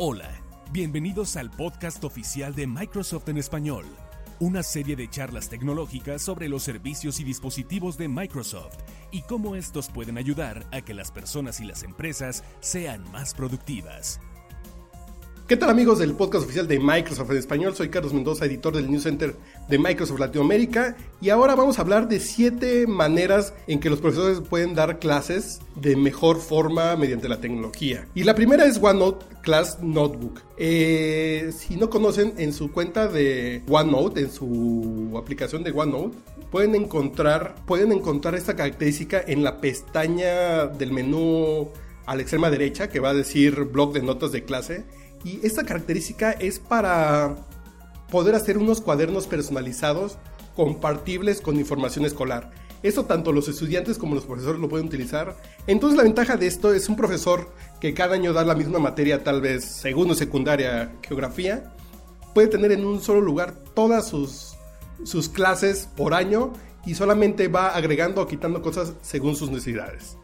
Hola, bienvenidos al podcast oficial de Microsoft en español, una serie de charlas tecnológicas sobre los servicios y dispositivos de Microsoft y cómo estos pueden ayudar a que las personas y las empresas sean más productivas. ¿Qué tal amigos del podcast oficial de Microsoft en español? Soy Carlos Mendoza, editor del News Center de Microsoft Latinoamérica y ahora vamos a hablar de siete maneras en que los profesores pueden dar clases de mejor forma mediante la tecnología. Y la primera es OneNote Class Notebook. Eh, si no conocen, en su cuenta de OneNote, en su aplicación de OneNote, pueden encontrar, pueden encontrar esta característica en la pestaña del menú a la extrema derecha que va a decir blog de notas de clase y esta característica es para poder hacer unos cuadernos personalizados compartibles con información escolar. Esto tanto los estudiantes como los profesores lo pueden utilizar. Entonces la ventaja de esto es un profesor que cada año da la misma materia, tal vez segundo, secundaria, geografía, puede tener en un solo lugar todas sus, sus clases por año y solamente va agregando o quitando cosas según sus necesidades.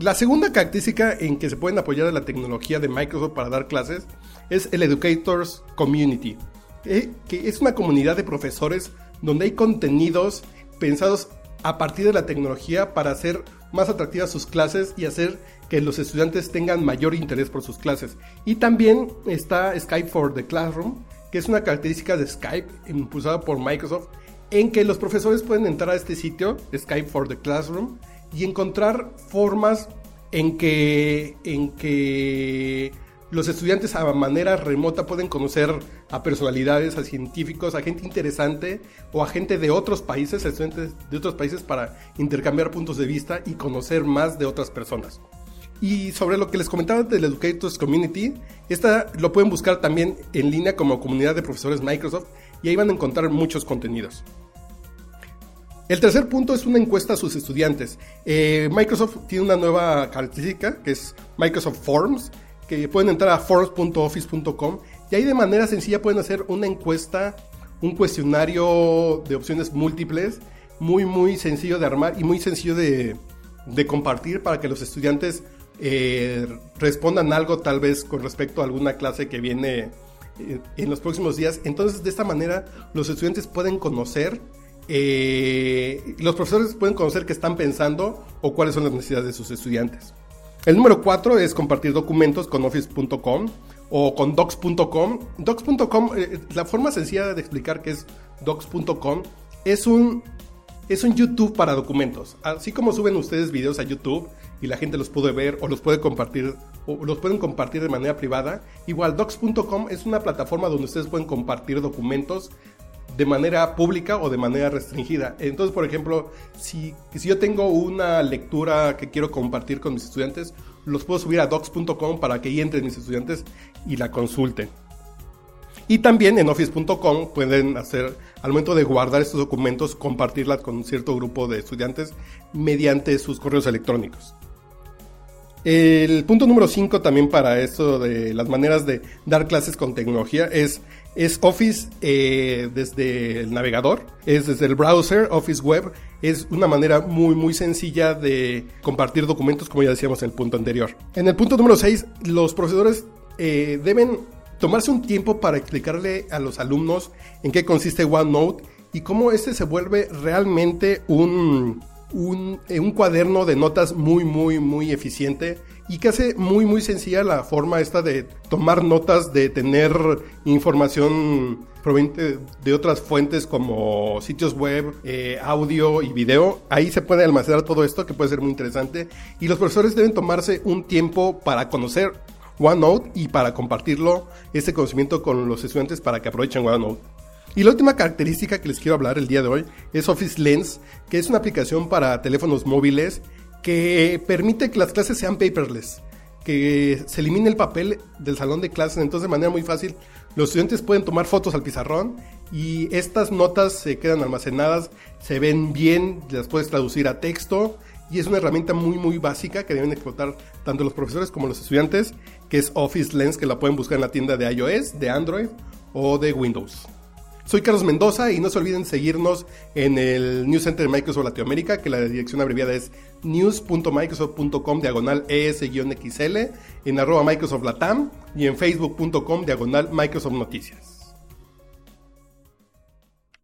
La segunda característica en que se pueden apoyar a la tecnología de Microsoft para dar clases es el Educators Community, eh, que es una comunidad de profesores donde hay contenidos pensados a partir de la tecnología para hacer más atractivas sus clases y hacer que los estudiantes tengan mayor interés por sus clases. Y también está Skype for the Classroom, que es una característica de Skype impulsada por Microsoft, en que los profesores pueden entrar a este sitio, Skype for the Classroom, y encontrar formas en que, en que los estudiantes a manera remota pueden conocer a personalidades, a científicos, a gente interesante o a gente de otros países, estudiantes de otros países para intercambiar puntos de vista y conocer más de otras personas. Y sobre lo que les comentaba del Educators Community, esta lo pueden buscar también en línea como comunidad de profesores Microsoft y ahí van a encontrar muchos contenidos. El tercer punto es una encuesta a sus estudiantes. Eh, Microsoft tiene una nueva característica que es Microsoft Forms, que pueden entrar a forms.office.com y ahí de manera sencilla pueden hacer una encuesta, un cuestionario de opciones múltiples, muy muy sencillo de armar y muy sencillo de, compartir para que los estudiantes eh, respondan algo tal vez con respecto a alguna clase que viene eh, en los próximos días. Entonces de esta manera los estudiantes pueden conocer eh, los profesores pueden conocer qué están pensando o cuáles son las necesidades de sus estudiantes. El número 4 es compartir documentos con office.com o con docs.com. Docs.com, eh, la forma sencilla de explicar qué es docs.com es un, es un YouTube para documentos. Así como suben ustedes videos a YouTube y la gente los puede ver o los puede compartir o los pueden compartir de manera privada, igual docs.com es una plataforma donde ustedes pueden compartir documentos de manera pública o de manera restringida. Entonces, por ejemplo, si, si yo tengo una lectura que quiero compartir con mis estudiantes, los puedo subir a docs.com para que ahí entren mis estudiantes y la consulten. Y también en office.com pueden hacer, al momento de guardar estos documentos, compartirlas con un cierto grupo de estudiantes mediante sus correos electrónicos. El punto número 5 también para esto de las maneras de dar clases con tecnología es es Office eh, desde el navegador, es desde el browser, Office Web. Es una manera muy muy sencilla de compartir documentos como ya decíamos en el punto anterior. En el punto número 6, los profesores eh, deben tomarse un tiempo para explicarle a los alumnos en qué consiste OneNote y cómo este se vuelve realmente un, un, eh, un cuaderno de notas muy muy muy eficiente y que hace muy muy sencilla la forma esta de tomar notas, de tener información proveniente de otras fuentes como sitios web, eh, audio y video. Ahí se puede almacenar todo esto que puede ser muy interesante y los profesores deben tomarse un tiempo para conocer OneNote y para compartirlo, este conocimiento con los estudiantes para que aprovechen OneNote. Y la última característica que les quiero hablar el día de hoy es Office Lens, que es una aplicación para teléfonos móviles que permite que las clases sean paperless, que se elimine el papel del salón de clases, entonces de manera muy fácil los estudiantes pueden tomar fotos al pizarrón y estas notas se quedan almacenadas, se ven bien, las puedes traducir a texto y es una herramienta muy muy básica que deben explotar tanto los profesores como los estudiantes, que es Office Lens, que la pueden buscar en la tienda de iOS, de Android o de Windows. Soy Carlos Mendoza y no se olviden seguirnos en el News Center de Microsoft Latinoamérica, que la dirección abreviada es news.microsoft.com diagonal es-xl, en arroba Microsoft Latam y en facebook.com diagonal Microsoft Noticias.